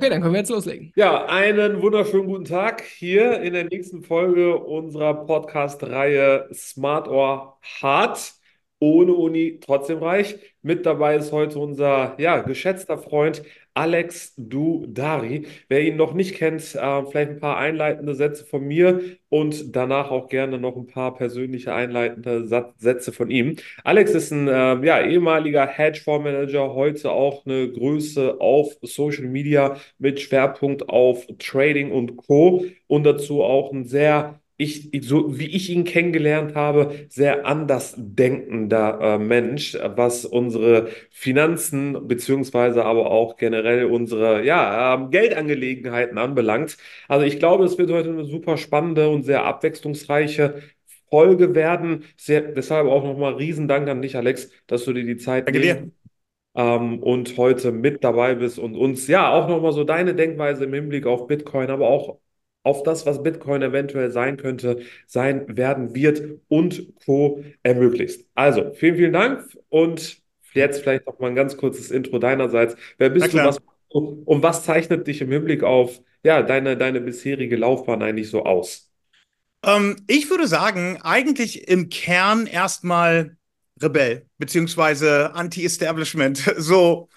Okay, dann können wir jetzt loslegen. Ja, einen wunderschönen guten Tag hier in der nächsten Folge unserer Podcast-Reihe Smart or Hard. Ohne Uni, trotzdem reich. Mit dabei ist heute unser ja, geschätzter Freund Alex Dudari. Wer ihn noch nicht kennt, äh, vielleicht ein paar einleitende Sätze von mir und danach auch gerne noch ein paar persönliche einleitende Sätze von ihm. Alex ist ein äh, ja, ehemaliger Hedgefondsmanager, heute auch eine Größe auf Social Media mit Schwerpunkt auf Trading und Co. Und dazu auch ein sehr ich, so wie ich ihn kennengelernt habe, sehr anders denkender äh, Mensch, was unsere Finanzen beziehungsweise aber auch generell unsere ja, äh, Geldangelegenheiten anbelangt. Also ich glaube, es wird heute eine super spannende und sehr abwechslungsreiche Folge werden. Sehr, deshalb auch nochmal Riesendank an dich, Alex, dass du dir die Zeit Danke dir. Ähm, und heute mit dabei bist und uns ja auch nochmal so deine Denkweise im Hinblick auf Bitcoin, aber auch auf das, was Bitcoin eventuell sein könnte, sein werden wird und Co. ermöglicht. Also, vielen, vielen Dank und jetzt vielleicht noch mal ein ganz kurzes Intro deinerseits. Wer bist du, was und was zeichnet dich im Hinblick auf ja, deine, deine bisherige Laufbahn eigentlich so aus? Ähm, ich würde sagen, eigentlich im Kern erstmal Rebell, beziehungsweise Anti-Establishment. So,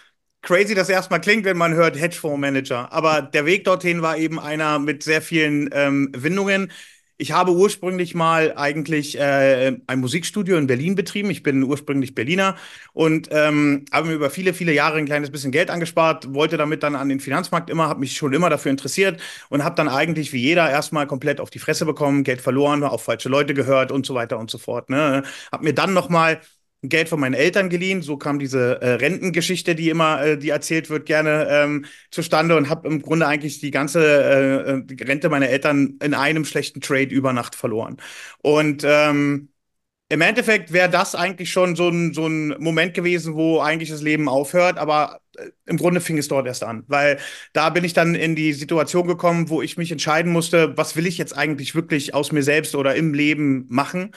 crazy das erstmal klingt, wenn man hört Hedgefondsmanager. Aber der Weg dorthin war eben einer mit sehr vielen ähm, Windungen. Ich habe ursprünglich mal eigentlich äh, ein Musikstudio in Berlin betrieben. Ich bin ursprünglich Berliner und ähm, habe mir über viele, viele Jahre ein kleines bisschen Geld angespart, wollte damit dann an den Finanzmarkt immer, habe mich schon immer dafür interessiert und habe dann eigentlich wie jeder erstmal komplett auf die Fresse bekommen, Geld verloren, auf falsche Leute gehört und so weiter und so fort. Ne? Hab mir dann noch mal Geld von meinen Eltern geliehen. So kam diese äh, Rentengeschichte, die immer, äh, die erzählt wird, gerne ähm, zustande und habe im Grunde eigentlich die ganze äh, äh, Rente meiner Eltern in einem schlechten Trade über Nacht verloren. Und ähm, im Endeffekt wäre das eigentlich schon so ein, so ein Moment gewesen, wo eigentlich das Leben aufhört, aber äh, im Grunde fing es dort erst an, weil da bin ich dann in die Situation gekommen, wo ich mich entscheiden musste, was will ich jetzt eigentlich wirklich aus mir selbst oder im Leben machen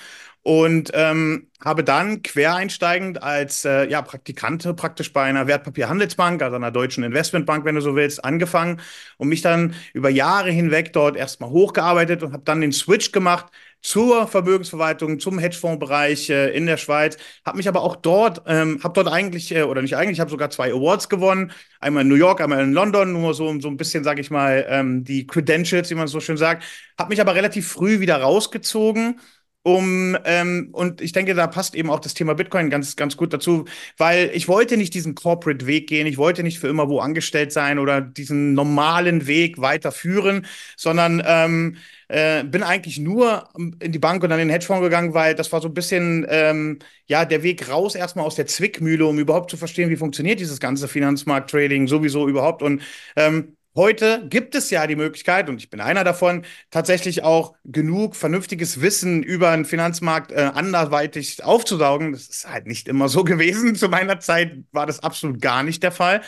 und ähm, habe dann quereinsteigend als äh, ja, Praktikante praktisch bei einer Wertpapierhandelsbank, also einer deutschen Investmentbank, wenn du so willst, angefangen und mich dann über Jahre hinweg dort erstmal hochgearbeitet und habe dann den Switch gemacht zur Vermögensverwaltung, zum Hedgefondsbereich äh, in der Schweiz, habe mich aber auch dort, ähm, habe dort eigentlich, äh, oder nicht eigentlich, habe sogar zwei Awards gewonnen, einmal in New York, einmal in London, nur so, so ein bisschen, sage ich mal, ähm, die Credentials, wie man so schön sagt, habe mich aber relativ früh wieder rausgezogen um ähm, und ich denke, da passt eben auch das Thema Bitcoin ganz ganz gut dazu, weil ich wollte nicht diesen Corporate Weg gehen, ich wollte nicht für immer wo angestellt sein oder diesen normalen Weg weiterführen, sondern ähm, äh, bin eigentlich nur in die Bank und dann in den Hedgefonds gegangen, weil das war so ein bisschen ähm, ja der Weg raus erstmal aus der Zwickmühle, um überhaupt zu verstehen, wie funktioniert dieses ganze Finanzmarkt-Trading sowieso überhaupt. Und ähm, Heute gibt es ja die Möglichkeit, und ich bin einer davon, tatsächlich auch genug vernünftiges Wissen über den Finanzmarkt äh, anderweitig aufzusaugen. Das ist halt nicht immer so gewesen. Zu meiner Zeit war das absolut gar nicht der Fall.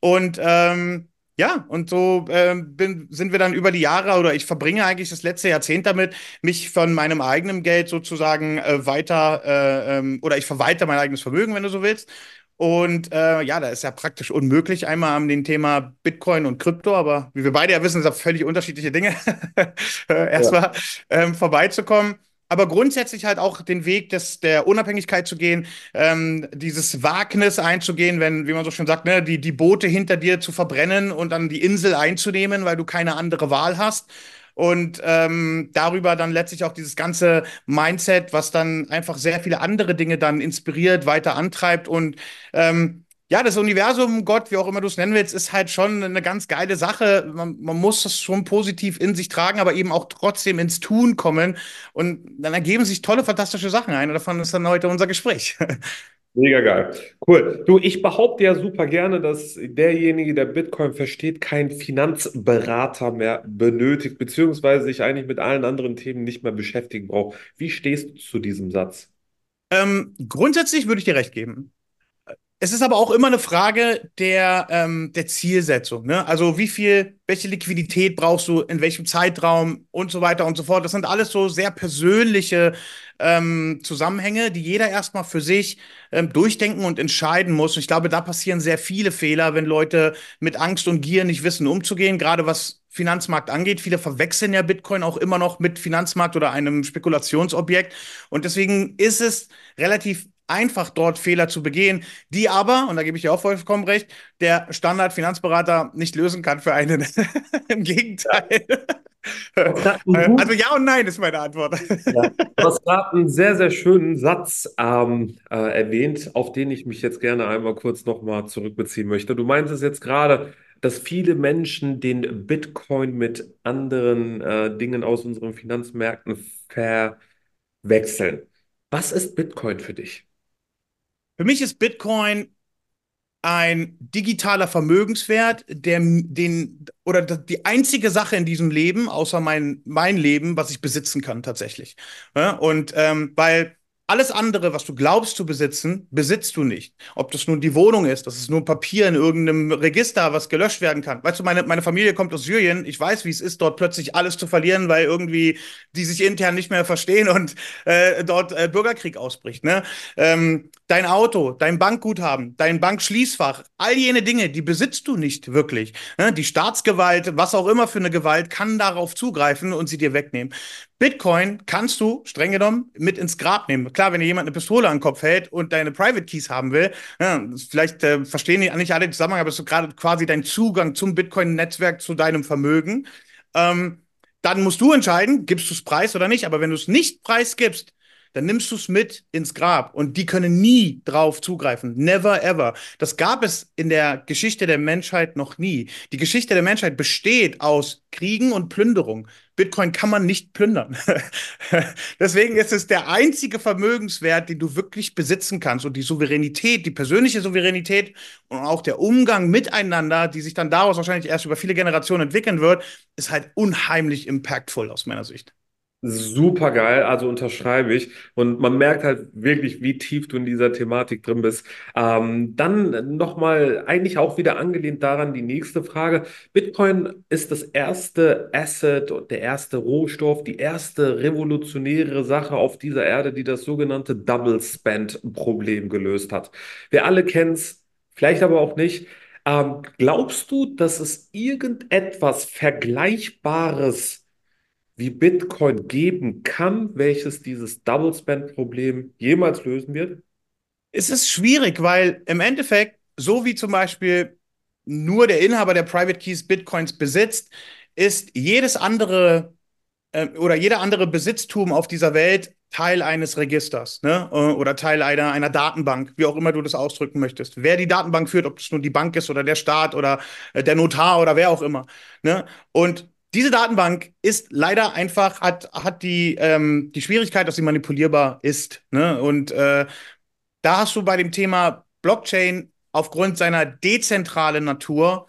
Und ähm, ja, und so äh, bin, sind wir dann über die Jahre oder ich verbringe eigentlich das letzte Jahrzehnt damit, mich von meinem eigenen Geld sozusagen äh, weiter äh, ähm, oder ich verwalte mein eigenes Vermögen, wenn du so willst, und äh, ja, da ist ja praktisch unmöglich, einmal an dem Thema Bitcoin und Krypto, aber wie wir beide ja wissen, sind das völlig unterschiedliche Dinge, äh, erstmal ja. ähm, vorbeizukommen. Aber grundsätzlich halt auch den Weg des, der Unabhängigkeit zu gehen, ähm, dieses Wagnis einzugehen, wenn, wie man so schön sagt, ne, die, die Boote hinter dir zu verbrennen und dann die Insel einzunehmen, weil du keine andere Wahl hast und ähm, darüber dann letztlich auch dieses ganze Mindset, was dann einfach sehr viele andere Dinge dann inspiriert, weiter antreibt und ähm, ja, das Universum, Gott, wie auch immer du es nennen willst, ist halt schon eine ganz geile Sache. Man, man muss das schon positiv in sich tragen, aber eben auch trotzdem ins Tun kommen. Und dann ergeben sich tolle, fantastische Sachen ein. Und davon ist dann heute unser Gespräch. Mega geil. Cool. Du, ich behaupte ja super gerne, dass derjenige, der Bitcoin versteht, keinen Finanzberater mehr benötigt, beziehungsweise sich eigentlich mit allen anderen Themen nicht mehr beschäftigen braucht. Wie stehst du zu diesem Satz? Ähm, grundsätzlich würde ich dir recht geben Es ist aber auch immer eine Frage der, ähm, der Zielsetzung. Ne? Also wie viel, welche Liquidität brauchst du, in welchem Zeitraum und so weiter und so fort. Das sind alles so sehr persönliche ähm, Zusammenhänge, die jeder erstmal für sich ähm, durchdenken und entscheiden muss. Und ich glaube, da passieren sehr viele Fehler, wenn Leute mit Angst und Gier nicht wissen, umzugehen, gerade was Finanzmarkt angeht. Viele verwechseln ja Bitcoin auch immer noch mit Finanzmarkt oder einem Spekulationsobjekt. Und deswegen ist es relativ einfach dort Fehler zu begehen, die aber, und da gebe ich dir auch vollkommen recht, der Standard-Finanzberater nicht lösen kann für einen. Im Gegenteil. also ja und nein ist meine Antwort. Ja. Du hast gerade einen sehr, sehr schönen Satz ähm, äh, erwähnt, auf den ich mich jetzt gerne einmal kurz nochmal zurückbeziehen möchte. Du meinst es jetzt gerade, dass viele Menschen den Bitcoin mit anderen äh, Dingen aus unseren Finanzmärkten verwechseln. Was ist Bitcoin für dich? Für mich ist Bitcoin ein digitaler Vermögenswert, der den oder die einzige Sache in diesem Leben, außer mein, mein Leben, was ich besitzen kann tatsächlich. Ja, und ähm, weil alles andere, was du glaubst zu besitzen, besitzt du nicht. Ob das nun die Wohnung ist, das ist nur Papier in irgendeinem Register, was gelöscht werden kann. Weißt du, meine, meine Familie kommt aus Syrien. Ich weiß, wie es ist, dort plötzlich alles zu verlieren, weil irgendwie die sich intern nicht mehr verstehen und äh, dort äh, Bürgerkrieg ausbricht. Ne? Ähm, dein Auto, dein Bankguthaben, dein Bankschließfach, all jene Dinge, die besitzt du nicht wirklich. Ne? Die Staatsgewalt, was auch immer für eine Gewalt, kann darauf zugreifen und sie dir wegnehmen. Bitcoin kannst du streng genommen mit ins Grab nehmen. Klar, wenn dir jemand eine Pistole an den Kopf hält und deine Private Keys haben will, ja, vielleicht äh, verstehen die nicht alle den Zusammenhang, aber es ist gerade quasi dein Zugang zum Bitcoin-Netzwerk, zu deinem Vermögen. Ähm, dann musst du entscheiden, gibst du es preis oder nicht. Aber wenn du es nicht preisgibst, dann nimmst du es mit ins Grab und die können nie drauf zugreifen. Never ever. Das gab es in der Geschichte der Menschheit noch nie. Die Geschichte der Menschheit besteht aus Kriegen und Plünderung. Bitcoin kann man nicht plündern. Deswegen ist es der einzige Vermögenswert, den du wirklich besitzen kannst. Und die Souveränität, die persönliche Souveränität und auch der Umgang miteinander, die sich dann daraus wahrscheinlich erst über viele Generationen entwickeln wird, ist halt unheimlich impactful aus meiner Sicht. Super geil, also unterschreibe ich. Und man merkt halt wirklich, wie tief du in dieser Thematik drin bist. Ähm, dann nochmal eigentlich auch wieder angelehnt daran die nächste Frage. Bitcoin ist das erste Asset der erste Rohstoff, die erste revolutionäre Sache auf dieser Erde, die das sogenannte Double Spend Problem gelöst hat. Wir alle kennen es, vielleicht aber auch nicht. Ähm, glaubst du, dass es irgendetwas Vergleichbares wie Bitcoin geben kann, welches dieses Double Spend Problem jemals lösen wird? Es ist schwierig, weil im Endeffekt, so wie zum Beispiel nur der Inhaber der Private Keys Bitcoins besitzt, ist jedes andere äh, oder jeder andere Besitztum auf dieser Welt Teil eines Registers ne? Äh, oder Teil einer, einer Datenbank, wie auch immer du das ausdrücken möchtest. Wer die Datenbank führt, ob es nun die Bank ist oder der Staat oder äh, der Notar oder wer auch immer. Ne? Und diese Datenbank ist leider einfach, hat, hat die, ähm, die Schwierigkeit, dass sie manipulierbar ist. Ne? Und äh, da hast du bei dem Thema Blockchain aufgrund seiner dezentralen Natur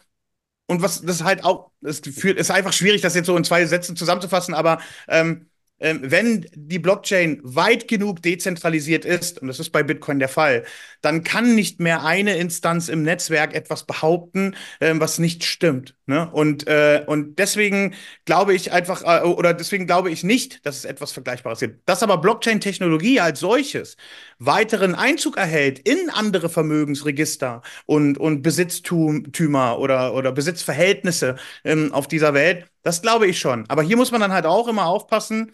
und was das halt auch, es ist einfach schwierig, das jetzt so in zwei Sätzen zusammenzufassen, aber ähm, ähm, wenn die Blockchain weit genug dezentralisiert ist, und das ist bei Bitcoin der Fall, dann kann nicht mehr eine Instanz im Netzwerk etwas behaupten, ähm, was nicht stimmt. Ne? Und, äh, und deswegen glaube ich einfach, äh, oder deswegen glaube ich nicht, dass es etwas Vergleichbares gibt. Dass aber Blockchain-Technologie als solches weiteren Einzug erhält in andere Vermögensregister und, und Besitztümer oder, oder Besitzverhältnisse ähm, auf dieser Welt, das glaube ich schon. Aber hier muss man dann halt auch immer aufpassen,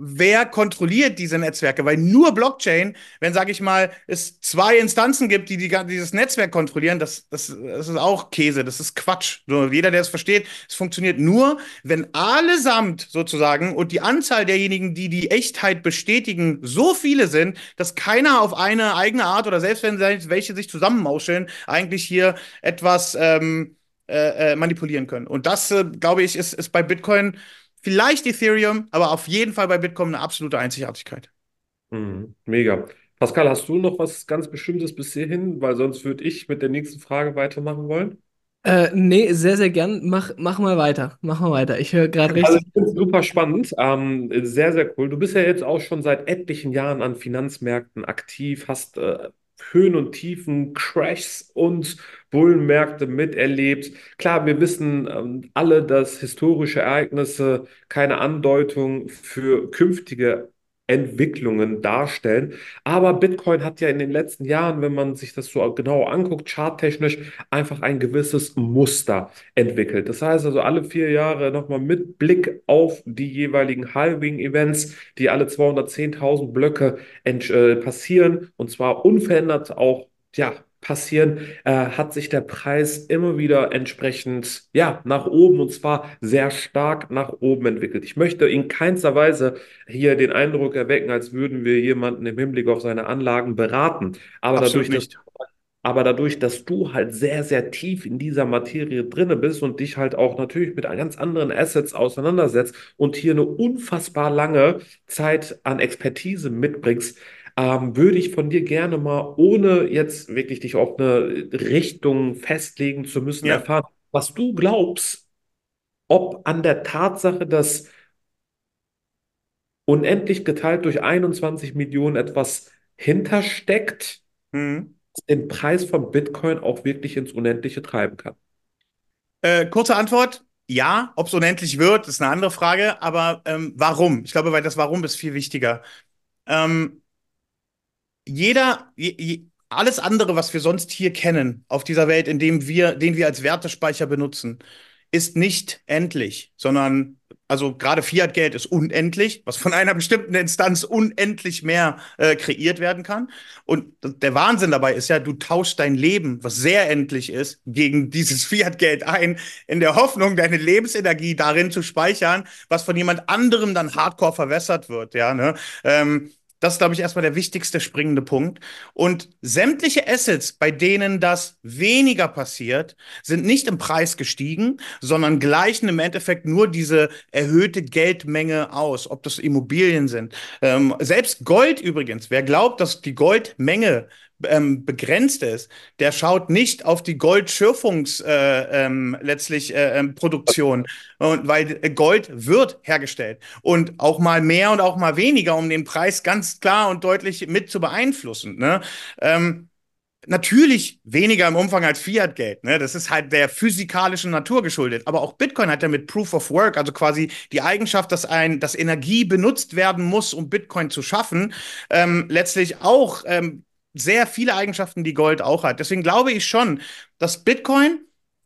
wer kontrolliert diese Netzwerke? Weil nur Blockchain, wenn, sage ich mal, es zwei Instanzen gibt, die, die dieses Netzwerk kontrollieren, das, das, das ist auch Käse, das ist Quatsch. So, jeder, der es versteht, es funktioniert nur, wenn allesamt sozusagen und die Anzahl derjenigen, die die Echtheit bestätigen, so viele sind, dass keiner auf eine eigene Art oder selbst wenn welche sich zusammenmauscheln, eigentlich hier etwas ähm, äh, äh manipulieren können. Und das, äh, glaube ich, ist, ist bei Bitcoin Vielleicht Ethereum, aber auf jeden Fall bei Bitcoin eine absolute Einzigartigkeit. Mhm, mega. Pascal, hast du noch was ganz Bestimmtes bis hierhin? Weil sonst würde ich mit der nächsten Frage weitermachen wollen. Äh, nee, sehr, sehr gern. Mach, mach mal weiter. Mach mal weiter. Ich höre gerade Also richtig. es super spannend. Ähm, sehr, sehr cool. Du bist ja jetzt auch schon seit etlichen Jahren an Finanzmärkten aktiv, hast äh, Höhen und Tiefen, Crashs und Bullenmärkte miterlebt. Klar, wir wissen ähm, alle, dass historische Ereignisse keine Andeutung für künftige Entwicklungen darstellen. Aber Bitcoin hat ja in den letzten Jahren, wenn man sich das so genau anguckt, charttechnisch einfach ein gewisses Muster entwickelt. Das heißt also alle vier Jahre nochmal mit Blick auf die jeweiligen Halving-Events, die alle 210.000 Blöcke äh, passieren und zwar unverändert auch ja, passieren, äh, hat sich der Preis immer wieder entsprechend ja, nach oben und zwar sehr stark nach oben entwickelt. Ich möchte in keinster Weise hier den Eindruck erwecken, als würden wir jemanden im Hinblick auf seine Anlagen beraten. Aber Absolut dadurch, dass aber dadurch, dass du halt sehr, sehr tief in dieser Materie drinne bist und dich halt auch natürlich mit ganz anderen Assets auseinandersetzt und hier eine unfassbar lange Zeit an Expertise mitbringst, ähm, würde ich von dir gerne mal, ohne jetzt wirklich dich auf eine Richtung festlegen zu müssen, Ja. erfahren, was du glaubst, ob an der Tatsache, dass unendlich geteilt durch 21 Millionen etwas hintersteckt, Mhm. den Preis von Bitcoin auch wirklich ins Unendliche treiben kann. Äh, kurze Antwort. Ja, ob es unendlich wird, ist eine andere Frage. Aber ähm, warum? Ich glaube, weil das Warum ist viel wichtiger. Ähm, jeder, je, je, alles andere, was wir sonst hier kennen auf dieser Welt, in dem wir, den wir als Wertespeicher benutzen, ist nicht endlich, sondern also gerade Fiat-Geld ist unendlich, was von einer bestimmten Instanz unendlich mehr äh, kreiert werden kann. Und der Wahnsinn dabei ist ja, du tauschst dein Leben, was sehr endlich ist, gegen dieses Fiat-Geld ein, in der Hoffnung, deine Lebensenergie darin zu speichern, was von jemand anderem dann hardcore verwässert wird. Ja, ne? Ähm, das ist, glaube ich, erstmal der wichtigste springende Punkt. Und sämtliche Assets, bei denen das weniger passiert, sind nicht im Preis gestiegen, sondern gleichen im Endeffekt nur diese erhöhte Geldmenge aus, ob das Immobilien sind. Ähm, selbst Gold übrigens, wer glaubt, dass die Goldmenge ähm, begrenzt ist, der schaut nicht auf die Goldschürfungs äh, ähm, letztlich äh, ähm, Produktion, und weil Gold wird hergestellt und auch mal mehr und auch mal weniger, um den Preis ganz klar und deutlich mit zu beeinflussen. Ne? Ähm, Natürlich weniger im Umfang als Fiat-Geld. Ne? Das ist halt der physikalischen Natur geschuldet. Aber auch Bitcoin hat ja mit Proof of Work, also quasi die Eigenschaft, dass ein, dass Energie benutzt werden muss, um Bitcoin zu schaffen, ähm, letztlich auch ähm, sehr viele Eigenschaften, die Gold auch hat. Deswegen glaube ich schon, dass Bitcoin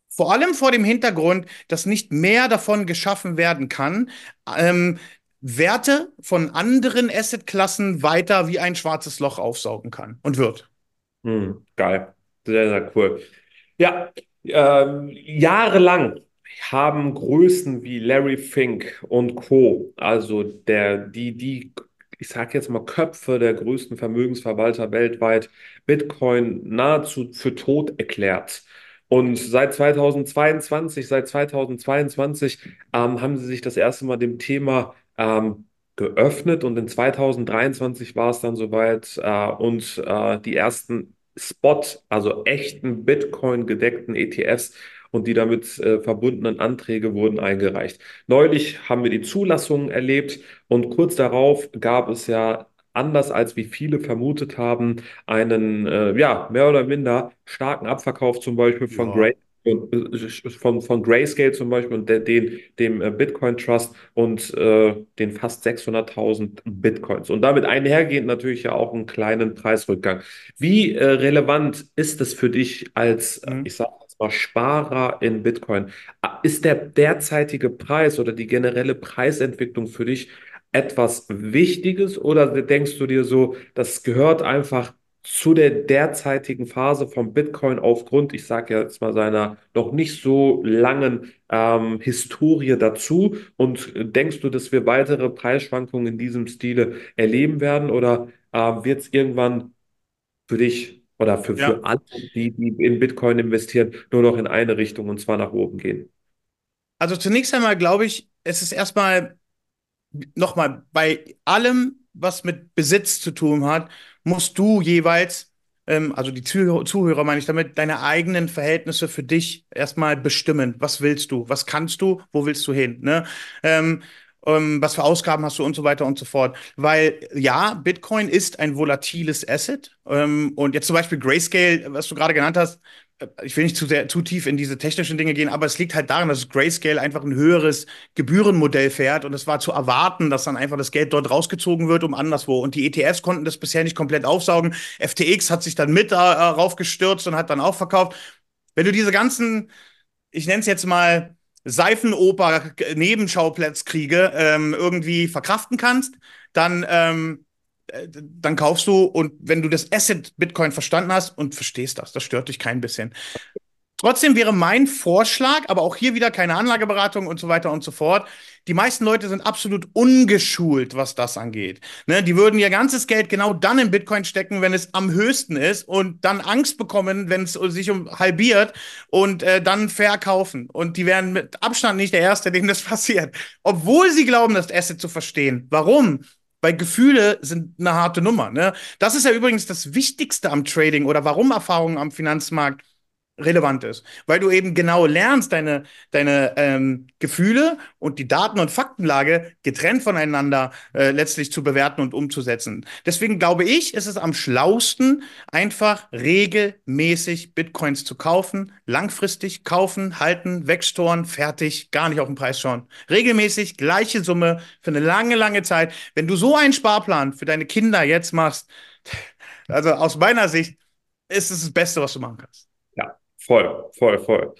vor allem vor dem Hintergrund, dass nicht mehr davon geschaffen werden kann, ähm, Werte von anderen Assetklassen weiter wie ein schwarzes Loch aufsaugen kann und wird. Hm, geil. Sehr, sehr cool. Ja, ähm, jahrelang haben Größen wie Larry Fink und Co., also der, die, die, ich sage jetzt mal Köpfe der größten Vermögensverwalter weltweit, Bitcoin nahezu für tot erklärt. Und seit 2022, seit 2022 ähm, haben sie sich das erste Mal dem Thema ähm, geöffnet und in 2023 war es dann soweit äh, und äh, die ersten Spot, also echten Bitcoin-gedeckten ETFs und die damit äh, verbundenen Anträge wurden eingereicht. Neulich haben wir die Zulassungen erlebt und kurz darauf gab es ja anders als wie viele vermutet haben, einen äh, ja mehr oder minder starken Abverkauf zum Beispiel von Ja. Gray von, von Grayscale zum Beispiel und den, dem äh, Bitcoin Trust und äh, den fast 600.000 Bitcoins. Und damit einhergehend natürlich ja auch einen kleinen Preisrückgang. Wie äh, relevant ist es für dich als, äh, Mhm. ich sage mal, Sparer in Bitcoin? Ist der derzeitige Preis oder die generelle Preisentwicklung für dich etwas Wichtiges oder denkst du dir so, das gehört einfach zu der derzeitigen Phase von Bitcoin aufgrund, ich sage jetzt mal, seiner noch nicht so langen ähm, Historie dazu. Und denkst du, dass wir weitere Preisschwankungen in diesem Stile erleben werden oder ähm, wird es irgendwann für dich oder für, Ja. für alle, die, die in Bitcoin investieren, nur noch in eine Richtung und zwar nach oben gehen? Also zunächst einmal glaube ich, es ist erstmal nochmal bei allem, was mit Besitz zu tun hat, musst du jeweils, ähm, also die Zuhörer, Zuhörer meine ich damit, deine eigenen Verhältnisse für dich erstmal bestimmen. Was willst du? Was kannst du? Wo willst du hin? Ne? Ähm, ähm, was für Ausgaben hast du und so weiter und so fort. Weil ja, Bitcoin ist ein volatiles Asset. Ähm, und jetzt zum Beispiel Grayscale, was du gerade genannt hast, äh, ich will nicht zu sehr, zu tief in diese technischen Dinge gehen, aber es liegt halt daran, dass Grayscale einfach ein höheres Gebührenmodell fährt und es war zu erwarten, dass dann einfach das Geld dort rausgezogen wird, um anderswo. Und die ETFs konnten das bisher nicht komplett aufsaugen. FTX hat sich dann mit äh, raufgestürzt und hat dann auch verkauft. Wenn du diese ganzen, ich nenne es jetzt mal, Seifenoper-Nebenschauplatzkriege ähm, irgendwie verkraften kannst, dann, ähm, äh, dann kaufst du und wenn du das Asset Bitcoin verstanden hast und verstehst das, das stört dich kein bisschen. Trotzdem wäre mein Vorschlag, aber auch hier wieder keine Anlageberatung und so weiter und so fort. Die meisten Leute sind absolut ungeschult, was das angeht. Ne, die würden ihr ganzes Geld genau dann in Bitcoin stecken, wenn es am höchsten ist und dann Angst bekommen, wenn es sich um halbiert und äh, dann verkaufen. Und die wären mit Abstand nicht der Erste, dem das passiert. Obwohl sie glauben, das Asset zu verstehen. Warum? Weil Gefühle sind eine harte Nummer. Ne? Das ist ja übrigens das Wichtigste am Trading oder warum Erfahrungen am Finanzmarkt relevant ist, weil du eben genau lernst, deine, deine ähm, Gefühle und die Daten- und Faktenlage getrennt voneinander äh, letztlich zu bewerten und umzusetzen. Deswegen glaube ich, ist es am schlausten, einfach regelmäßig Bitcoins zu kaufen, langfristig kaufen, halten, wegstoren, fertig, gar nicht auf den Preis schauen. Regelmäßig gleiche Summe für eine lange, lange Zeit. Wenn du so einen Sparplan für deine Kinder jetzt machst, also aus meiner Sicht, ist es das Beste, was du machen kannst. Voll, voll, voll.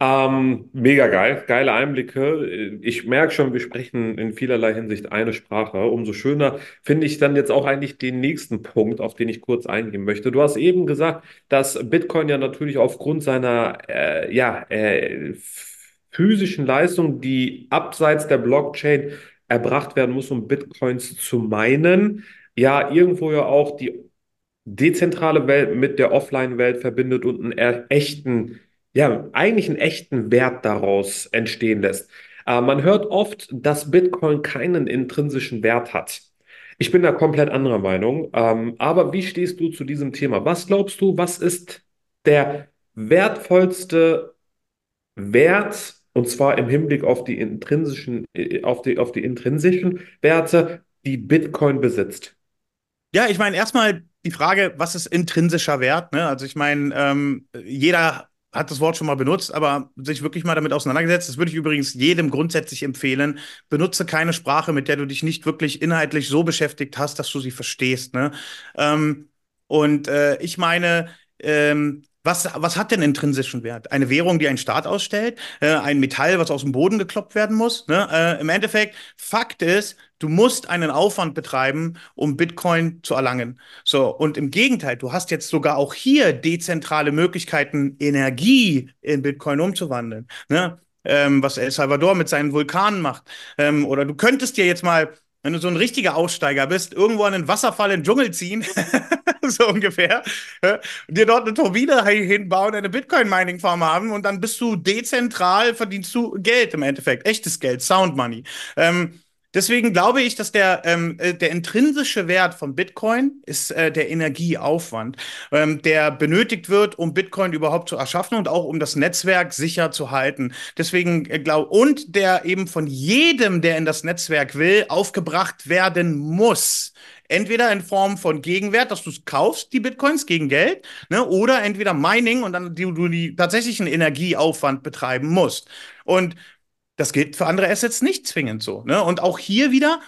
Ähm, mega geil, geile Einblicke. Ich merke schon, wir sprechen in vielerlei Hinsicht eine Sprache. Umso schöner finde ich dann jetzt auch eigentlich den nächsten Punkt, auf den ich kurz eingehen möchte. Du hast eben gesagt, dass Bitcoin ja natürlich aufgrund seiner äh, ja, äh, physischen Leistung, die abseits der Blockchain erbracht werden muss, um Bitcoins zu meinen, ja irgendwo ja auch die dezentrale Welt mit der Offline-Welt verbindet und einen echten, ja, eigentlich einen echten Wert daraus entstehen lässt. Äh, man hört oft, dass Bitcoin keinen intrinsischen Wert hat. Ich bin da komplett anderer Meinung. Ähm, aber wie stehst du zu diesem Thema? Was glaubst du, was ist der wertvollste Wert, und zwar im Hinblick auf die intrinsischen, äh, auf die, auf die intrinsischen Werte, die Bitcoin besitzt? Ja, ich meine, erstmal die Frage, was ist intrinsischer Wert? Ne? Also ich meine, ähm, jeder hat das Wort schon mal benutzt, aber sich wirklich mal damit auseinandergesetzt. Das würde ich übrigens jedem grundsätzlich empfehlen. Benutze keine Sprache, mit der du dich nicht wirklich inhaltlich so beschäftigt hast, dass du sie verstehst. Ne? Ähm, und äh, ich meine, ähm, was, was hat denn intrinsischen Wert? Eine Währung, die ein Staat ausstellt? Äh, ein Metall, was aus dem Boden gekloppt werden muss? Ne? Äh, Im Endeffekt, Fakt ist, du musst einen Aufwand betreiben, um Bitcoin zu erlangen. So, und im Gegenteil, du hast jetzt sogar auch hier dezentrale Möglichkeiten, Energie in Bitcoin umzuwandeln. Ne? Ähm, was El Salvador mit seinen Vulkanen macht. Ähm, oder du könntest dir jetzt mal wenn du so ein richtiger Aussteiger bist, irgendwo an einen Wasserfall in den Dschungel ziehen, so ungefähr, dir dort eine Turbine hinbauen, eine Bitcoin-Mining-Farm haben und dann bist du dezentral, verdienst du Geld im Endeffekt, echtes Geld, Sound Money. Ähm, Deswegen glaube ich, dass der, ähm, äh, der intrinsische Wert von Bitcoin ist äh, der Energieaufwand, ähm, der benötigt wird, um Bitcoin überhaupt zu erschaffen und auch um das Netzwerk sicher zu halten. Deswegen äh, glaube und der eben von jedem, der in das Netzwerk will, aufgebracht werden muss. Entweder in Form von Gegenwert, dass du es kaufst, die Bitcoins gegen Geld, ne, oder entweder Mining und dann du, du die tatsächlichen Energieaufwand betreiben musst. Und das gilt für andere Assets nicht zwingend so. Ne? Und auch hier wieder,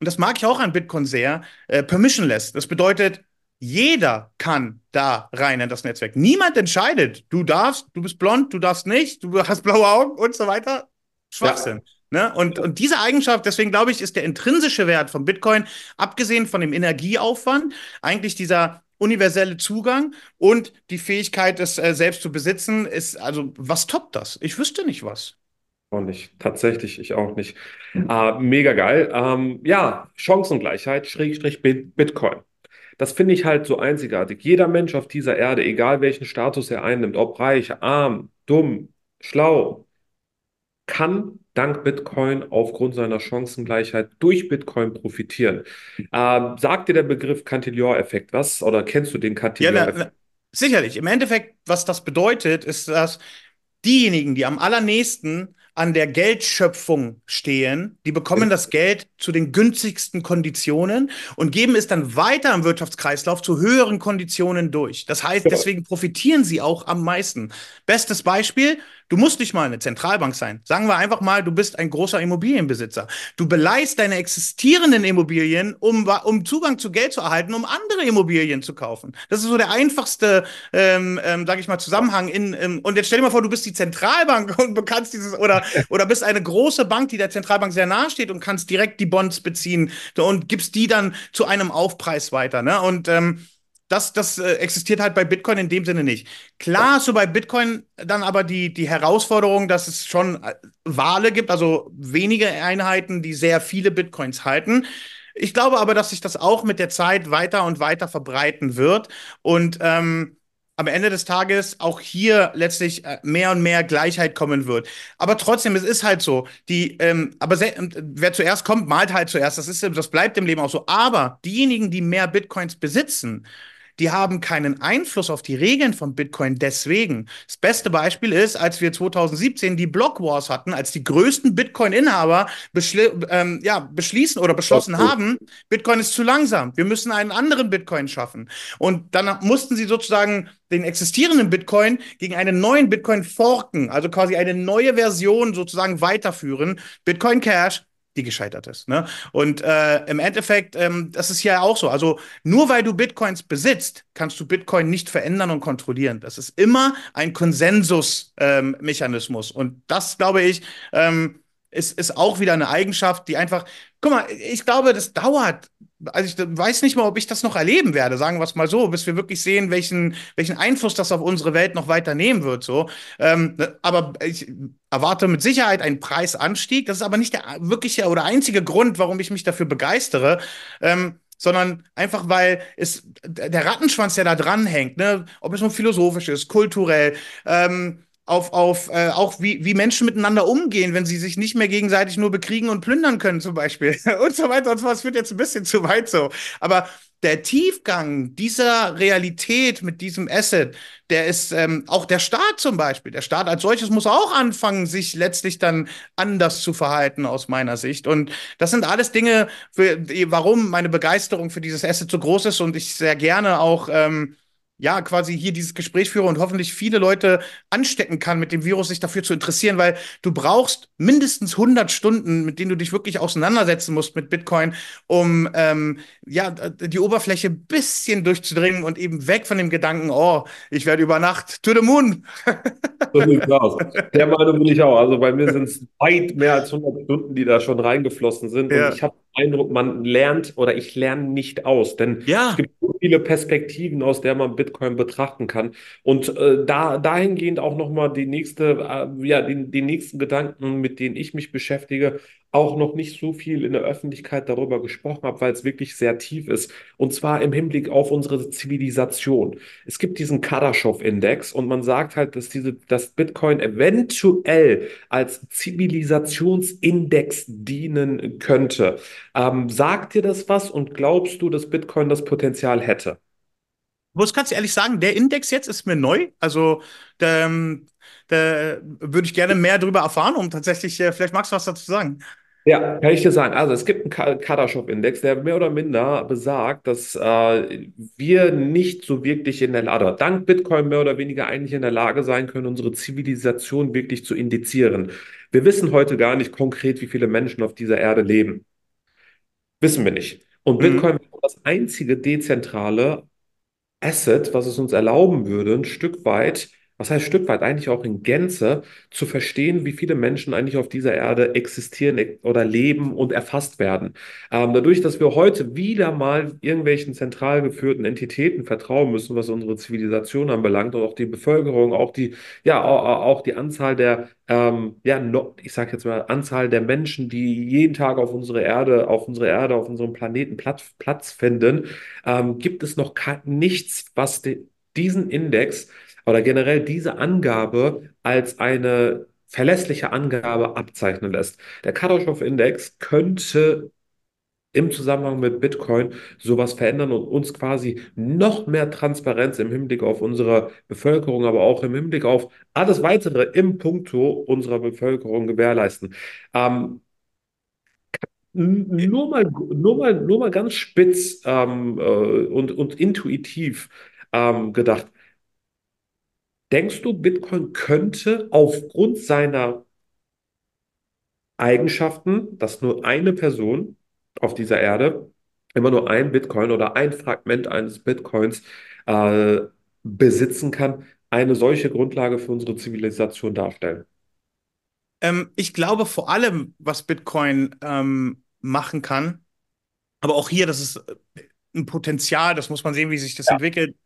und das mag ich auch an Bitcoin sehr, äh, permissionless. Das bedeutet, jeder kann da rein in das Netzwerk. Niemand entscheidet, du darfst, du bist blond, du darfst nicht, du hast blaue Augen und so weiter. Schwachsinn. Ja. Ne? Und, und diese Eigenschaft, deswegen glaube ich, ist der intrinsische Wert von Bitcoin, abgesehen von dem Energieaufwand, eigentlich dieser universelle Zugang und die Fähigkeit, es äh, selbst zu besitzen, ist, also, was toppt das? Ich wüsste nicht was. Auch nicht. Tatsächlich, ich auch nicht. Äh, mega geil. Ähm, ja, Chancengleichheit, Schrägstrich Bitcoin. Das finde ich halt so einzigartig. Jeder Mensch auf dieser Erde, egal welchen Status er einnimmt, ob reich, arm, dumm, schlau, kann dank Bitcoin aufgrund seiner Chancengleichheit durch Bitcoin profitieren. Ähm, sagt dir der Begriff Cantillon-Effekt was? Oder kennst du den Cantillon-Effekt? Ja, sicherlich. Im Endeffekt, was das bedeutet, ist, dass diejenigen, die am allernächsten an der Geldschöpfung stehen, die bekommen das Geld zu den günstigsten Konditionen und geben es dann weiter im Wirtschaftskreislauf zu höheren Konditionen durch. Das heißt, deswegen profitieren sie auch am meisten. Bestes Beispiel, Du musst nicht mal eine Zentralbank sein. Sagen wir einfach mal, du bist ein großer Immobilienbesitzer. Du beleihst deine existierenden Immobilien, um, um Zugang zu Geld zu erhalten, um andere Immobilien zu kaufen. Das ist so der einfachste, ähm, ähm, sage ich mal, Zusammenhang. In, ähm, und jetzt stell dir mal vor, du bist die Zentralbank und kannst dieses oder oder bist eine große Bank, die der Zentralbank sehr nahe steht und kannst direkt die Bonds beziehen und gibst die dann zu einem Aufpreis weiter. Ne? Und ähm, das, das äh, existiert halt bei Bitcoin in dem Sinne nicht. Klar hast du bei Bitcoin dann aber die, die Herausforderung, dass es schon äh, Wale gibt, also wenige Einheiten, die sehr viele Bitcoins halten. Ich glaube aber, dass sich das auch mit der Zeit weiter und weiter verbreiten wird und ähm, am Ende des Tages auch hier letztlich äh, mehr und mehr Gleichheit kommen wird. Aber trotzdem, es ist halt so, die, ähm, aber wer zuerst kommt, malt halt zuerst. Das ist, das bleibt im Leben auch so. Aber diejenigen, die mehr Bitcoins besitzen, die haben keinen Einfluss auf die Regeln von Bitcoin deswegen. Das beste Beispiel ist, als wir 2017 die Block Wars hatten, als die größten Bitcoin-Inhaber ähm, ja, beschließen oder beschlossen oh, oh. haben, Bitcoin ist zu langsam, wir müssen einen anderen Bitcoin schaffen. Und dann mussten sie sozusagen den existierenden Bitcoin gegen einen neuen Bitcoin forken, also quasi eine neue Version sozusagen weiterführen. Bitcoin Cash die gescheitert ist. Ne? Und äh, im Endeffekt, ähm, das ist ja auch so. Also nur weil du Bitcoins besitzt, kannst du Bitcoin nicht verändern und kontrollieren. Das ist immer ein Konsensusmechanismus. Ähm, und das, glaube ich, ähm, ist, ist auch wieder eine Eigenschaft, die einfach, guck mal, ich glaube, das dauert also ich weiß nicht mal, ob ich das noch erleben werde, sagen wir es mal so, bis wir wirklich sehen, welchen, welchen Einfluss das auf unsere Welt noch weiter nehmen wird. So. Ähm, ne, aber ich erwarte mit Sicherheit einen Preisanstieg. Das ist aber nicht der wirkliche oder einzige Grund, warum ich mich dafür begeistere. Ähm, sondern einfach weil es der Rattenschwanz, der da dran hängt, ne, ob es nun philosophisch ist, kulturell, ähm, auf, auf äh, auch wie, wie Menschen miteinander umgehen, wenn sie sich nicht mehr gegenseitig nur bekriegen und plündern können, zum Beispiel. und so weiter und so fort. Das führt jetzt ein bisschen zu weit so. Aber der Tiefgang dieser Realität mit diesem Asset, der ist ähm, auch der Staat zum Beispiel. Der Staat als solches muss auch anfangen, sich letztlich dann anders zu verhalten, aus meiner Sicht. Und das sind alles Dinge, für, warum meine Begeisterung für dieses Asset so groß ist und ich sehr gerne auch ähm, ja, quasi hier dieses Gespräch führe und hoffentlich viele Leute anstecken kann, mit dem Virus sich dafür zu interessieren, weil du brauchst mindestens 100 Stunden, mit denen du dich wirklich auseinandersetzen musst mit Bitcoin, um ähm, ja die Oberfläche ein bisschen durchzudringen und eben weg von dem Gedanken, oh, ich werde über Nacht to the moon. so sieht's aus. Der Meinung bin ich auch. Also bei mir sind es weit mehr als 100 Stunden, die da schon reingeflossen sind. Ja. Und ich habe Eindruck, man lernt oder ich lerne nicht aus, denn ja. es gibt so viele Perspektiven, aus der man Bitcoin betrachten kann. Und äh, da dahingehend auch nochmal die nächste, äh, ja, die, die nächsten Gedanken, mit denen ich mich beschäftige, auch noch nicht so viel in der Öffentlichkeit darüber gesprochen habe, weil es wirklich sehr tief ist. Und zwar im Hinblick auf unsere Zivilisation. Es gibt diesen Kardaschow-Index und man sagt halt, dass diese, dass Bitcoin eventuell als Zivilisationsindex dienen könnte. Ähm, sagt dir das was und glaubst du, dass Bitcoin das Potenzial hätte? Muss ganz ehrlich sagen, der Index jetzt ist mir neu. Also da, ähm, da würde ich gerne mehr darüber erfahren, um tatsächlich, äh, vielleicht magst du was dazu sagen. Ja, kann ich dir sagen. Also es gibt einen Kardaschow-Index, der mehr oder minder besagt, dass äh, wir nicht so wirklich in der Lage, dank Bitcoin mehr oder weniger eigentlich in der Lage sein können, unsere Zivilisation wirklich zu indizieren. Wir wissen heute gar nicht konkret, wie viele Menschen auf dieser Erde leben. Wissen wir nicht. Und mhm. Bitcoin mhm. ist das einzige dezentrale Asset, was es uns erlauben würde, ein Stück weit was heißt Stück weit, eigentlich auch in Gänze, zu verstehen, wie viele Menschen eigentlich auf dieser Erde existieren oder leben und erfasst werden. Ähm, dadurch, dass wir heute wieder mal irgendwelchen zentral geführten Entitäten vertrauen müssen, was unsere Zivilisation anbelangt und auch die Bevölkerung, auch die, ja, auch, die Anzahl der, ähm, ja, ich sage jetzt mal, Anzahl der Menschen, die jeden Tag auf unsere Erde, auf unsere Erde, auf unserem Planeten Platz, Platz finden, ähm, gibt es noch nichts, was diesen Index oder generell diese Angabe als eine verlässliche Angabe abzeichnen lässt. Der Kardaschow-Index könnte im Zusammenhang mit Bitcoin sowas verändern und uns quasi noch mehr Transparenz im Hinblick auf unsere Bevölkerung, aber auch im Hinblick auf alles weitere im Punkto unserer Bevölkerung gewährleisten. Ähm, nur mal, nur mal, nur mal ganz spitz ähm, äh, und, und intuitiv ähm, gedacht. Denkst du, Bitcoin könnte aufgrund seiner Eigenschaften, dass nur eine Person auf dieser Erde immer nur ein Bitcoin oder ein Fragment eines Bitcoins äh, besitzen kann, eine solche Grundlage für unsere Zivilisation darstellen? Ähm, ich glaube vor allem, was Bitcoin ähm, machen kann, aber auch hier, das ist ein Potenzial, das muss man sehen, wie sich das Ja. entwickelt,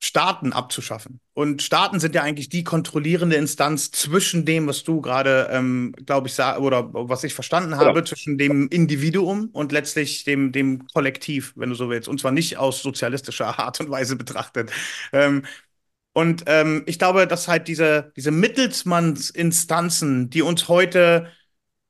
Staaten abzuschaffen. Und Staaten sind ja eigentlich die kontrollierende Instanz zwischen dem, was du gerade, ähm, glaube ich, sag, oder was ich verstanden Genau. habe, zwischen dem Individuum und letztlich dem, dem Kollektiv, wenn du so willst. Und zwar nicht aus sozialistischer Art und Weise betrachtet. Ähm, und ähm, ich glaube, dass halt diese, diese Mittelsmannsinstanzen, die uns heute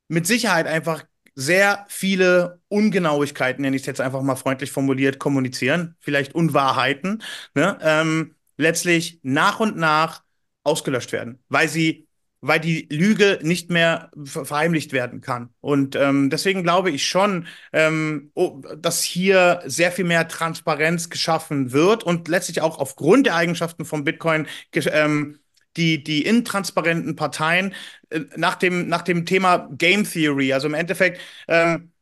mit Sicherheit einfach sehr viele Ungenauigkeiten, nenne ich es jetzt einfach mal freundlich formuliert, kommunizieren, vielleicht Unwahrheiten, ne, ähm, letztlich nach und nach ausgelöscht werden, weil sie, weil die Lüge nicht mehr ver- verheimlicht werden kann. Und ähm, deswegen glaube ich schon, ähm, oh, dass hier sehr viel mehr Transparenz geschaffen wird und letztlich auch aufgrund der Eigenschaften von Bitcoin ähm, die, die intransparenten Parteien äh, nach dem, nach dem Thema Game Theory, also im Endeffekt, ähm,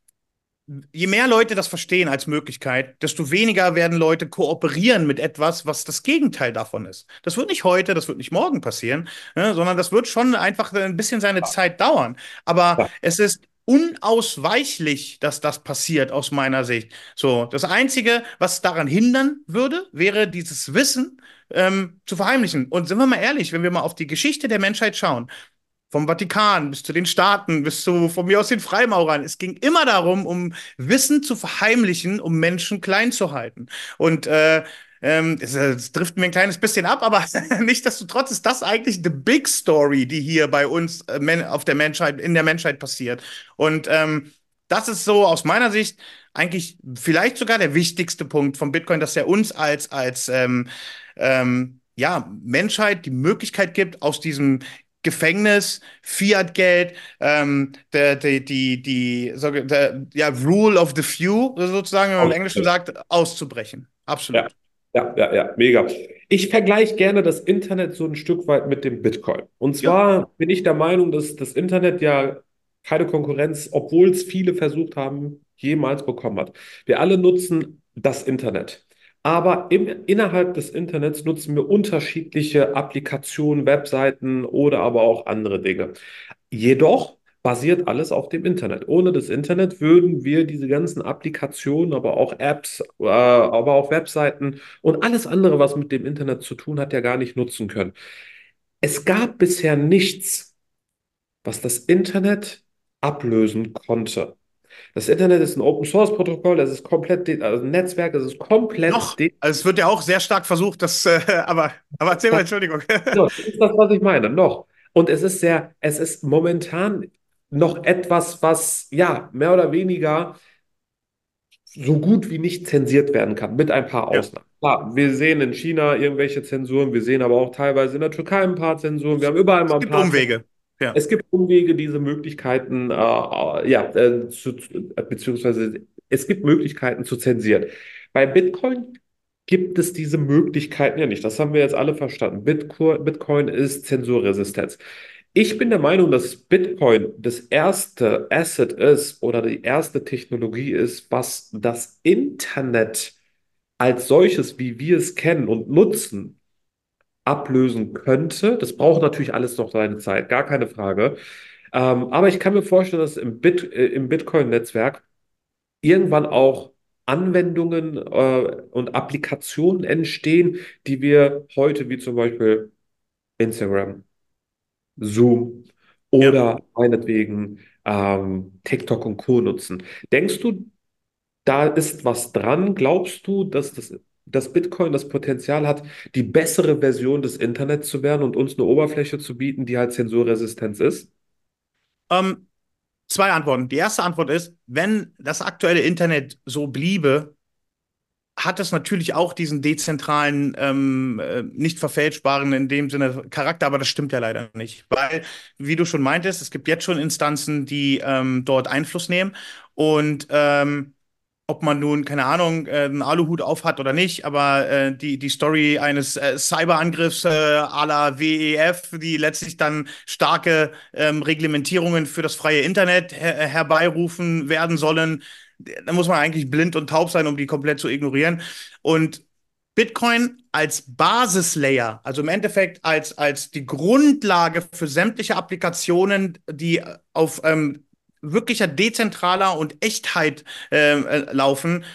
je mehr Leute das verstehen als Möglichkeit, desto weniger werden Leute kooperieren mit etwas, was das Gegenteil davon ist. Das wird nicht heute, das wird nicht morgen passieren, ne, sondern das wird schon einfach ein bisschen seine Zeit dauern. Aber Ja. es ist unausweichlich, dass das passiert, aus meiner Sicht. So, das Einzige, was daran hindern würde, wäre dieses Wissen ähm, zu verheimlichen. Und sind wir mal ehrlich, wenn wir mal auf die Geschichte der Menschheit schauen, vom Vatikan bis zu den Staaten, bis zu von mir aus den Freimaurern. Es ging immer darum, um Wissen zu verheimlichen, um Menschen klein zu halten. Und äh, ähm, es, es driften wir ein kleines bisschen ab, aber nichtsdestotrotz ist das eigentlich the big story, die hier bei uns äh, auf der Menschheit, in der Menschheit passiert. Und ähm, das ist so aus meiner Sicht eigentlich vielleicht sogar der wichtigste Punkt von Bitcoin, dass er uns als, als ähm, ähm, ja, Menschheit die Möglichkeit gibt, aus diesem Gefängnis, Fiat-Geld, ähm, der, die, die, die, der, ja, Rule of the Few, sozusagen, wenn man im Englischen sagt, auszubrechen. Absolut. Ja. Ja, ja, ja, mega. Ich vergleiche gerne das Internet so ein Stück weit mit dem Bitcoin. Und zwar bin ich der Meinung, dass das Internet ja keine Konkurrenz, obwohl es viele versucht haben, jemals bekommen hat. Wir alle nutzen das Internet. Aber im, innerhalb des Internets nutzen wir unterschiedliche Applikationen, Webseiten oder aber auch andere Dinge. Jedoch basiert alles auf dem Internet. Ohne das Internet würden wir diese ganzen Applikationen, aber auch Apps, äh, aber auch Webseiten und alles andere, was mit dem Internet zu tun hat, ja gar nicht nutzen können. Es gab bisher nichts, was das Internet ablösen konnte. Das Internet ist ein Open-Source-Protokoll, es ist komplett, also ein Netzwerk, es ist komplett Noch, also es wird ja auch sehr stark versucht, dass, äh, aber, aber erzähl mal, Entschuldigung. So, das ist das, was ich meine, noch. Und es ist sehr, es ist momentan noch etwas, was ja mehr oder weniger so gut wie nicht zensiert werden kann, mit ein paar Ja. Ausnahmen. Klar, wir sehen in China irgendwelche Zensuren, wir sehen aber auch teilweise in der Türkei ein paar Zensuren, wir haben überall mal Es ein gibt paar. Umwege. Ja. Es gibt Umwege, diese Möglichkeiten, äh, äh, ja, äh, zu, äh, beziehungsweise es gibt Möglichkeiten zu zensieren. Bei Bitcoin gibt es diese Möglichkeiten ja nicht. Das haben wir jetzt alle verstanden. Bitcoin ist Zensurresistenz. Ich bin der Meinung, dass Bitcoin das erste Asset ist oder die erste Technologie ist, was das Internet als solches, wie wir es kennen und nutzen, ablösen könnte. Das braucht natürlich alles noch seine Zeit, gar keine Frage. Ähm, aber ich kann mir vorstellen, dass im Bit, äh, im Bitcoin-Netzwerk irgendwann auch Anwendungen äh, und Applikationen entstehen, die wir heute, wie zum Beispiel Instagram, Zoom oder meinetwegen ähm, TikTok und Co. nutzen. Denkst du, da ist was dran? Glaubst du, dass das, dass Bitcoin das Potenzial hat, die bessere Version des Internets zu werden und uns eine Oberfläche zu bieten, die halt zensurresistent ist? Ähm, zwei Antworten. Die erste Antwort ist, wenn das aktuelle Internet so bliebe, hat es natürlich auch diesen dezentralen, ähm, äh, nicht verfälschbaren in dem Sinne Charakter, aber das stimmt ja leider nicht. Weil, wie du schon meintest, es gibt jetzt schon Instanzen, die ähm, dort Einfluss nehmen und ähm, ob man nun, keine Ahnung, äh, einen Aluhut aufhat oder nicht, aber äh, die, die Story eines äh, Cyberangriffs äh, à la WEF, die letztlich dann starke ähm, Reglementierungen für das freie Internet her herbeirufen werden sollen, da muss man eigentlich blind und taub sein, um die komplett zu ignorieren. Und Bitcoin als Basislayer, also im Endeffekt als, als die Grundlage für sämtliche Applikationen, die auf ähm, wirklicher dezentraler und Echtheit ähm, äh, laufen,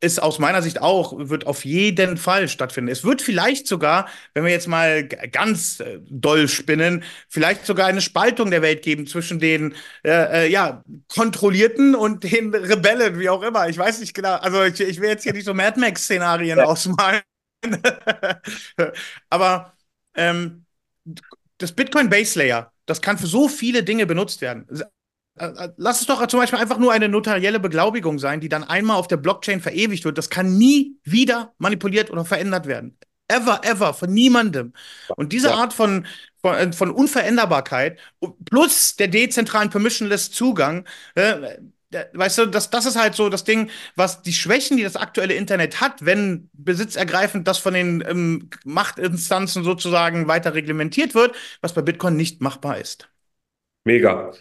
ist aus meiner Sicht auch, wird auf jeden Fall stattfinden. Es wird vielleicht sogar, wenn wir jetzt mal ganz äh, doll spinnen, vielleicht sogar eine Spaltung der Welt geben zwischen den äh, äh, ja, Kontrollierten und den Rebellen, wie auch immer. Ich weiß nicht genau, also ich, ich will jetzt hier nicht so Mad Max-Szenarien ja. ausmalen. Aber ähm, das Bitcoin Base Layer, das kann für so viele Dinge benutzt werden. Äh, äh, lass es doch zum Beispiel einfach nur eine notarielle Beglaubigung sein, die dann einmal auf der Blockchain verewigt wird. Das kann nie wieder manipuliert oder verändert werden. Ever, ever, von niemandem. Und diese ja. Art von, von, äh, von, Unveränderbarkeit plus der dezentralen Permissionless Zugang, äh, weißt du, das, das ist halt so das Ding, was die Schwächen, die das aktuelle Internet hat, wenn besitzergreifend das von den ähm, Machtinstanzen sozusagen weiter reglementiert wird, was bei Bitcoin nicht machbar ist. Mega.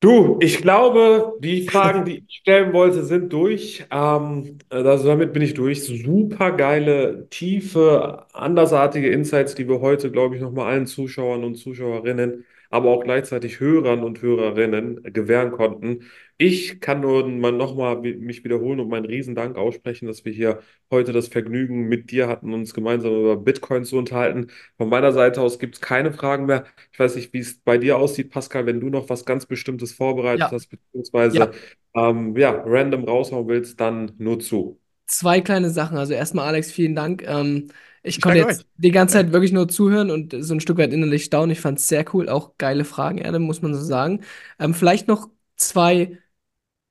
Du, ich glaube, die Fragen, die ich stellen wollte, sind durch. Ähm, also damit bin ich durch. Super geile, tiefe, andersartige Insights, die wir heute, glaube ich, nochmal allen Zuschauern und Zuschauerinnen aber auch gleichzeitig Hörern und Hörerinnen gewähren konnten. Ich kann nur mal nochmal mich wiederholen und meinen Riesendank aussprechen, dass wir hier heute das Vergnügen mit dir hatten, uns gemeinsam über Bitcoin zu unterhalten. Von meiner Seite aus gibt es keine Fragen mehr. Ich weiß nicht, wie es bei dir aussieht, Pascal, wenn du noch was ganz Bestimmtes vorbereitet ja. hast, beziehungsweise ja. Ähm, ja, random raushauen willst, dann nur zu. Zwei kleine Sachen. Also erstmal, Alex, vielen Dank. Ähm, ich konnte jetzt die ganze Zeit wirklich nur zuhören und so ein Stück weit innerlich staunen. Ich fand es sehr cool. Auch geile Fragen, Erde, muss man so sagen. Ähm, vielleicht noch zwei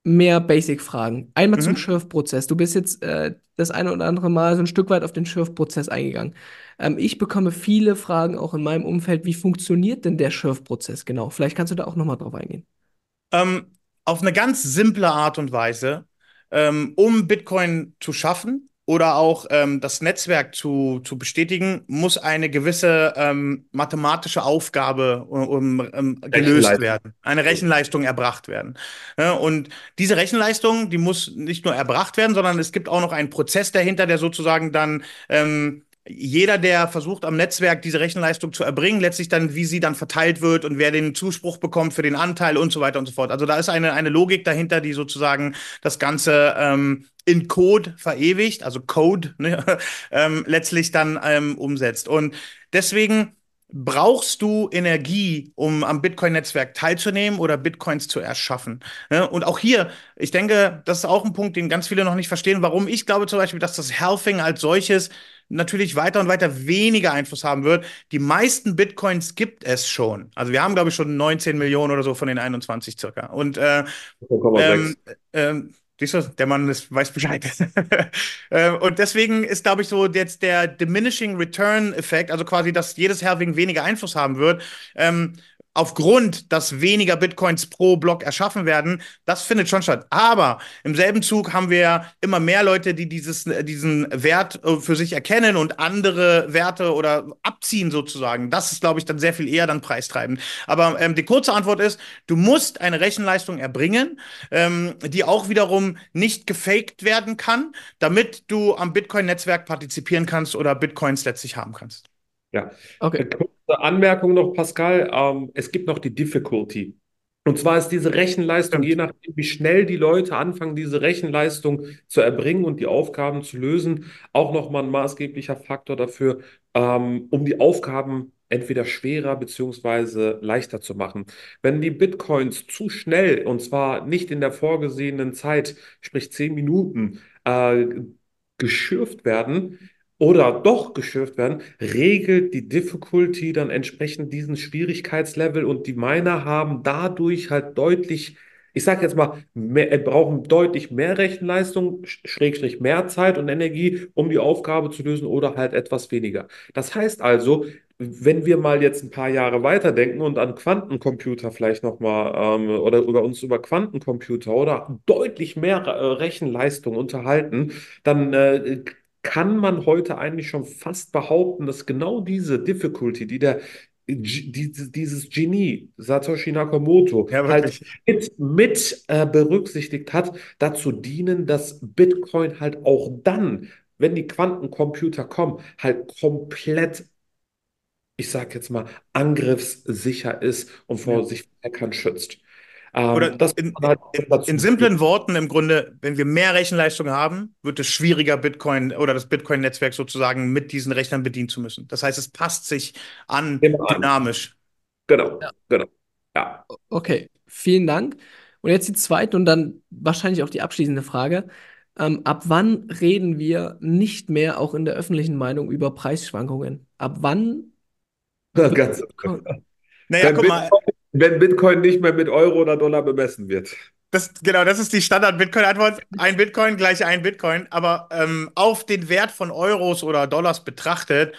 mehr Basic-Fragen. Einmal mhm. zum Schürfprozess. Du bist jetzt äh, das eine oder andere Mal so ein Stück weit auf den Schürfprozess eingegangen. Ähm, ich bekomme viele Fragen auch in meinem Umfeld. Wie funktioniert denn der Schürfprozess genau? Vielleicht kannst du da auch nochmal drauf eingehen. Ähm, auf eine ganz simple Art und Weise, ähm, um Bitcoin zu schaffen, oder auch ähm, das Netzwerk zu, zu bestätigen, muss eine gewisse ähm, mathematische Aufgabe um, um, gelöst werden, eine Rechenleistung erbracht werden. Ja, und diese Rechenleistung, die muss nicht nur erbracht werden, sondern es gibt auch noch einen Prozess dahinter, der sozusagen dann ähm, jeder, der versucht am Netzwerk diese Rechenleistung zu erbringen, letztlich dann, wie sie dann verteilt wird und wer den Zuspruch bekommt für den Anteil und so weiter und so fort. Also da ist eine, eine Logik dahinter, die sozusagen das Ganze ähm, in Code verewigt, also Code ne, ähm, letztlich dann ähm, umsetzt. Und deswegen brauchst du Energie, um am Bitcoin-Netzwerk teilzunehmen oder Bitcoins zu erschaffen. Ne? Und auch hier, ich denke, das ist auch ein Punkt, den ganz viele noch nicht verstehen, warum ich glaube zum Beispiel, dass das Halving als solches natürlich weiter und weiter weniger Einfluss haben wird. Die meisten Bitcoins gibt es schon. Also wir haben, glaube ich, schon 19 Millionen oder so von den 21 circa. Und äh, ähm, ähm, Siehst du, der Mann ist, weiß Bescheid. Ähm, und deswegen ist, glaube ich, so jetzt der Diminishing Return Effekt, also quasi, dass jedes Halving weniger Einfluss haben wird, ähm, aufgrund, dass weniger Bitcoins pro Block erschaffen werden, das findet schon statt. Aber im selben Zug haben wir immer mehr Leute, die dieses, diesen Wert äh, für sich erkennen und andere Werte oder abziehen sozusagen. Das ist, glaube ich, dann sehr viel eher dann preistreibend. Aber ähm, die kurze Antwort ist, du musst eine Rechenleistung erbringen, ähm, die auch wiederum nicht gefaked werden kann, damit du am Bitcoin-Netzwerk partizipieren kannst oder Bitcoins letztlich haben kannst. Ja, okay. Kurze Anmerkung noch, Pascal. Ähm, es gibt noch die Difficulty. Und zwar ist diese Rechenleistung, je nachdem, wie schnell die Leute anfangen, diese Rechenleistung zu erbringen und die Aufgaben zu lösen, auch nochmal ein maßgeblicher Faktor dafür, ähm, um die Aufgaben entweder schwerer beziehungsweise leichter zu machen. Wenn die Bitcoins zu schnell, und zwar nicht in der vorgesehenen Zeit, sprich zehn Minuten, äh, geschürft werden, oder doch geschürft werden, regelt die Difficulty dann entsprechend diesen Schwierigkeitslevel und die Miner haben dadurch halt deutlich ich sage jetzt mal, mehr, äh, brauchen deutlich mehr Rechenleistung, Schrägstrich mehr Zeit und Energie, um die Aufgabe zu lösen oder halt etwas weniger. Das heißt also, wenn wir mal jetzt ein paar Jahre weiterdenken und an Quantencomputer vielleicht nochmal ähm, oder, oder uns über Quantencomputer oder deutlich mehr äh, Rechenleistung unterhalten, dann äh, kann man heute eigentlich schon fast behaupten, dass genau diese Difficulty, die der dieses, Genie, Satoshi Nakamoto, ja, halt mit, mit äh, berücksichtigt hat, dazu dienen, dass Bitcoin halt auch dann, wenn die Quantencomputer kommen, halt komplett, ich sag jetzt mal, angriffssicher ist und vor ja. sich Hackern schützt. Ähm, Oder in, halt in, in, simplen Worten im Grunde, wenn wir mehr Rechenleistung haben, wird es schwieriger, Bitcoin oder das Bitcoin-Netzwerk sozusagen mit diesen Rechnern bedienen zu müssen. Das heißt, es passt sich an Immer dynamisch. Genau, ja. genau. Ja. Okay, vielen Dank. Und jetzt die zweite und dann wahrscheinlich auch die abschließende Frage. Ähm, ab wann reden wir nicht mehr auch in der öffentlichen Meinung über Preisschwankungen? Ab wann? Ganz. Naja, guck mal wenn Bitcoin nicht mehr mit Euro oder Dollar bemessen wird. Das, genau, das ist die Standard-Bitcoin-Antwort. Ein Bitcoin gleich ein Bitcoin. Aber ähm, auf den Wert von Euros oder Dollars betrachtet,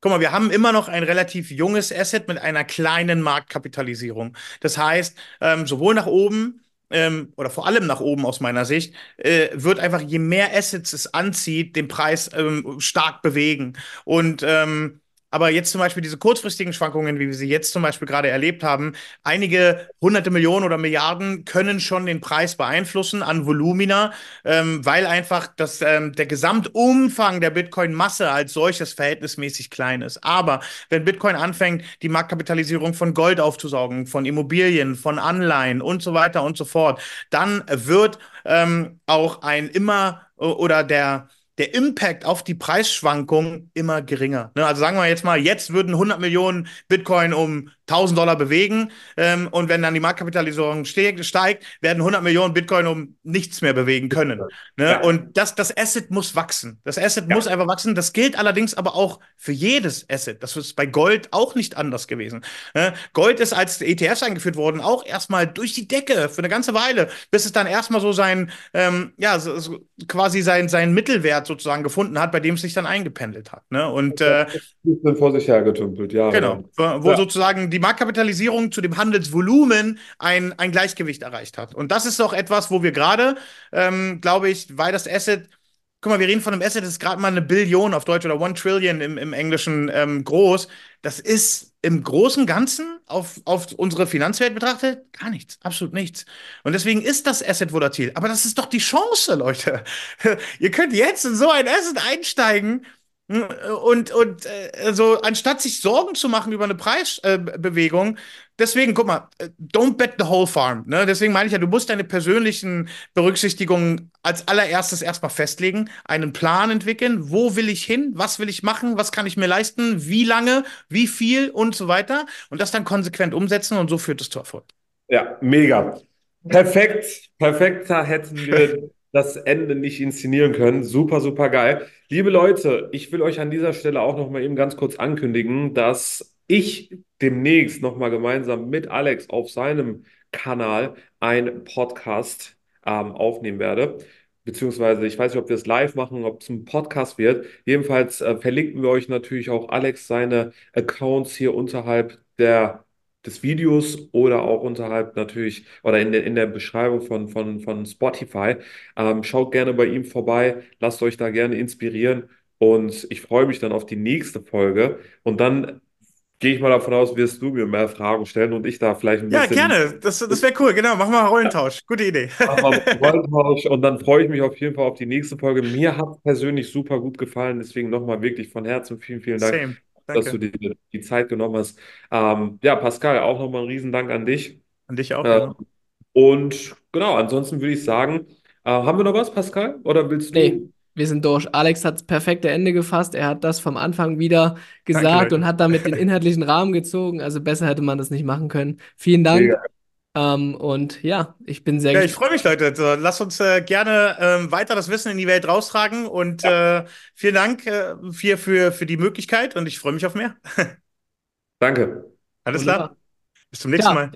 guck mal, wir haben immer noch ein relativ junges Asset mit einer kleinen Marktkapitalisierung. Das heißt, ähm, sowohl nach oben ähm, oder vor allem nach oben aus meiner Sicht, äh, wird einfach, je mehr Assets es anzieht, den Preis ähm, stark bewegen. Und ähm, aber jetzt zum Beispiel diese kurzfristigen Schwankungen, wie wir sie jetzt zum Beispiel gerade erlebt haben, einige hunderte Millionen oder Milliarden können schon den Preis beeinflussen an Volumina, ähm, weil einfach das, ähm, der Gesamtumfang der Bitcoin-Masse als solches verhältnismäßig klein ist. Aber wenn Bitcoin anfängt, die Marktkapitalisierung von Gold aufzusaugen, von Immobilien, von Anleihen und so weiter und so fort, dann wird ähm, auch ein immer oder der der Impact auf die Preisschwankung immer geringer. Ne? Also sagen wir jetzt mal, jetzt würden 100 Millionen Bitcoin um 1000 Dollar bewegen ähm, und wenn dann die Marktkapitalisierung steigt, steigt, werden 100 Millionen Bitcoin um nichts mehr bewegen können. Ne? Ja. Und das, das Asset muss wachsen. Das Asset ja. muss einfach wachsen. Das gilt allerdings aber auch für jedes Asset. Das ist bei Gold auch nicht anders gewesen. Ne? Gold ist als ETFs eingeführt worden auch erstmal durch die Decke für eine ganze Weile, bis es dann erstmal so sein, ähm, ja, so, so quasi sein, sein Mittelwert sozusagen gefunden hat, bei dem es sich dann eingependelt hat. Ne? Und äh, vor sich hergetümpelt, ja. Genau, wo ja. sozusagen die Marktkapitalisierung zu dem Handelsvolumen ein, ein Gleichgewicht erreicht hat. Und das ist doch etwas, wo wir gerade, ähm, glaube ich, weil das Asset Guck mal, wir reden von einem Asset, das ist gerade mal eine Billion auf Deutsch oder One Trillion im, im Englischen ähm, groß. Das ist im Großen Ganzen auf, auf unsere Finanzwelt betrachtet gar nichts, absolut nichts. Und deswegen ist das Asset volatil. Aber das ist doch die Chance, Leute. Ihr könnt jetzt in so ein Asset einsteigen und, und äh, so, anstatt sich Sorgen zu machen über eine Preisbewegung, äh, deswegen, guck mal, äh, don't bet the whole farm. Ne? Deswegen meine ich ja, du musst deine persönlichen Berücksichtigungen als allererstes erstmal festlegen, einen Plan entwickeln, wo will ich hin, was will ich machen, was kann ich mir leisten, wie lange, wie viel und so weiter. Und das dann konsequent umsetzen und so führt es zu Erfolg. Ja, mega. Perfekt, perfekter hätten wir das Ende nicht inszenieren können. Super, super geil. Liebe Leute, ich will euch an dieser Stelle auch noch mal eben ganz kurz ankündigen, dass ich demnächst noch mal gemeinsam mit Alex auf seinem Kanal ein Podcast ähm, aufnehmen werde. Beziehungsweise, ich weiß nicht, ob wir es live machen, ob es ein Podcast wird. Jedenfalls äh, verlinken wir euch natürlich auch Alex seine Accounts hier unterhalb der des Videos oder auch unterhalb natürlich oder in der, in der Beschreibung von, von, von Spotify. Ähm, schaut gerne bei ihm vorbei, lasst euch da gerne inspirieren und ich freue mich dann auf die nächste Folge und dann gehe ich mal davon aus, wirst du mir mehr Fragen stellen und ich da vielleicht ein bisschen. Ja, gerne. Das, das wäre cool. Genau. Machen wir einen Rollentausch. Gute Idee. Rollentausch und dann freue ich mich auf jeden Fall auf die nächste Folge. Mir hat persönlich super gut gefallen. Deswegen nochmal wirklich von Herzen vielen, vielen Dank. Same. Danke. dass du dir die Zeit genommen hast. Ähm, ja, Pascal, auch nochmal einen Riesendank an dich. An dich auch. Äh, und genau, ansonsten würde ich sagen, äh, haben wir noch was, Pascal? Oder willst du? Nee, wir sind durch. Alex hat das perfekte Ende gefasst. Er hat das vom Anfang wieder gesagt Danke, und hat damit den inhaltlichen Rahmen gezogen. Also besser hätte man das nicht machen können. Vielen Dank. Mega. Ähm, und ja, ich bin sehr Ja, ich freue mich, Leute. So, lass uns äh, gerne ähm, weiter das Wissen in die Welt raustragen und ja. äh, vielen Dank äh, für, für, für die Möglichkeit und ich freue mich auf mehr. Danke. Alles Wunderbar. klar. Bis zum nächsten ja. Mal.